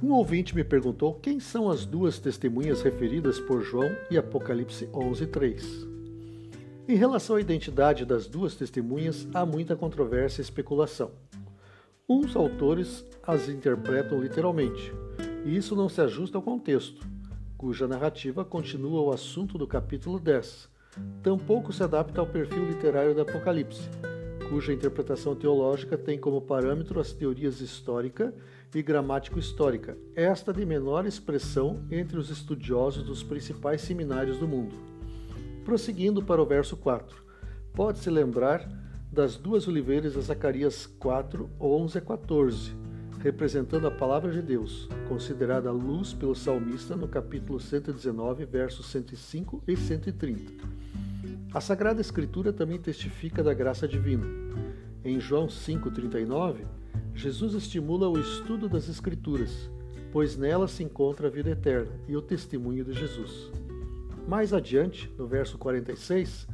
Um ouvinte me perguntou quem são as duas testemunhas referidas por João e Apocalipse 11:3. Em relação à identidade das duas testemunhas, há muita controvérsia e especulação. Uns autores as interpretam literalmente, e isso não se ajusta ao contexto, cuja narrativa continua o assunto do capítulo 10. Tampouco se adapta ao perfil literário do Apocalipse, cuja interpretação teológica tem como parâmetro as teorias histórica e gramático-histórica, esta de menor expressão entre os estudiosos dos principais seminários do mundo. Prosseguindo para o verso 4, pode-se lembrar das duas oliveiras de Zacarias 4, 11 a 14, representando a palavra de Deus, considerada luz pelo salmista no capítulo 119, versos 105 e 130. A Sagrada Escritura também testifica da graça divina. Em João 5,39, Jesus estimula o estudo das Escrituras, pois nela se encontra a vida eterna e o testemunho de Jesus. Mais adiante, no verso 46,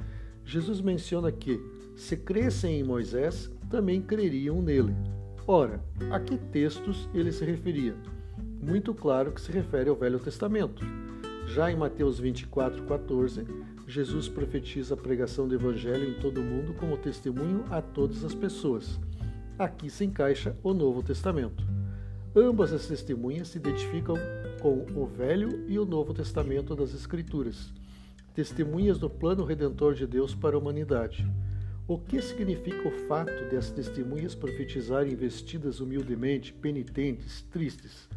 Jesus menciona que, se crescem em Moisés, também creriam nele. Ora, a que textos ele se referia? Muito claro que se refere ao Velho Testamento. Já em Mateus 24:14, Jesus profetiza a pregação do Evangelho em todo o mundo como testemunho a todas as pessoas. Aqui se encaixa o Novo Testamento. Ambas as testemunhas se identificam com o Velho e o Novo Testamento das Escrituras, testemunhas do plano redentor de Deus para a humanidade. O que significa o fato de as testemunhas profetizarem vestidas humildemente, penitentes, tristes?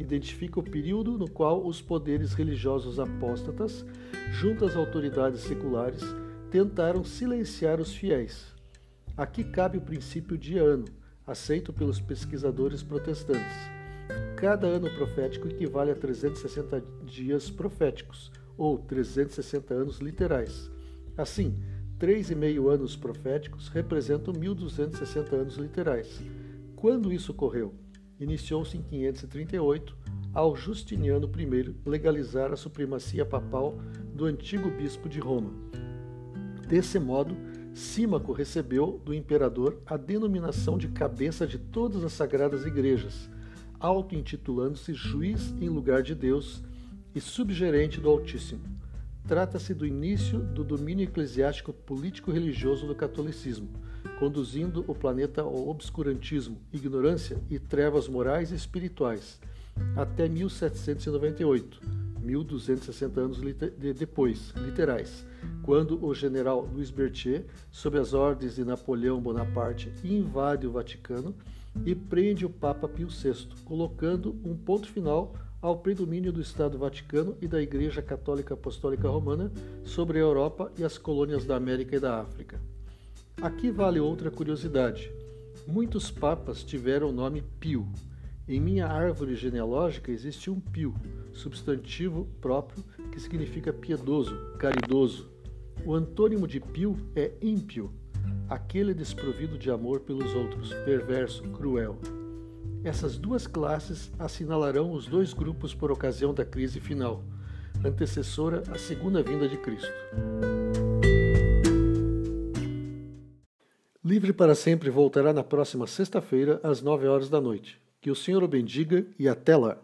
Identifica o período no qual os poderes religiosos apóstatas, junto às autoridades seculares, tentaram silenciar os fiéis. Aqui cabe o princípio de ano, aceito pelos pesquisadores protestantes. Cada ano profético equivale a 360 dias proféticos, ou 360 anos literais. Assim, 3,5 anos proféticos representam 1.260 anos literais. Quando isso ocorreu? Iniciou-se em 538, ao Justiniano I legalizar a supremacia papal do antigo bispo de Roma. Desse modo, Símaco recebeu do imperador a denominação de cabeça de todas as sagradas igrejas, auto-intitulando-se juiz em lugar de Deus e subgerente do Altíssimo. Trata-se do início do domínio eclesiástico político-religioso do catolicismo, conduzindo o planeta ao obscurantismo, ignorância e trevas morais e espirituais, até 1798, 1260 anos depois, literais, quando o general Louis Berthier, sob as ordens de Napoleão Bonaparte, invade o Vaticano e prende o Papa Pio VI, colocando um ponto final ao predomínio do Estado Vaticano e da Igreja Católica Apostólica Romana sobre a Europa e as colônias da América e da África. Aqui vale outra curiosidade. Muitos papas tiveram o nome Pio. Em minha árvore genealógica existe um Pio, substantivo próprio que significa piedoso, caridoso. O antônimo de pio é ímpio, aquele desprovido de amor pelos outros, perverso, cruel. Essas duas classes assinalarão os dois grupos por ocasião da crise final, antecessora à segunda vinda de Cristo. Livre para Sempre voltará na próxima sexta-feira, às nove horas da noite. Que o Senhor o bendiga e até lá!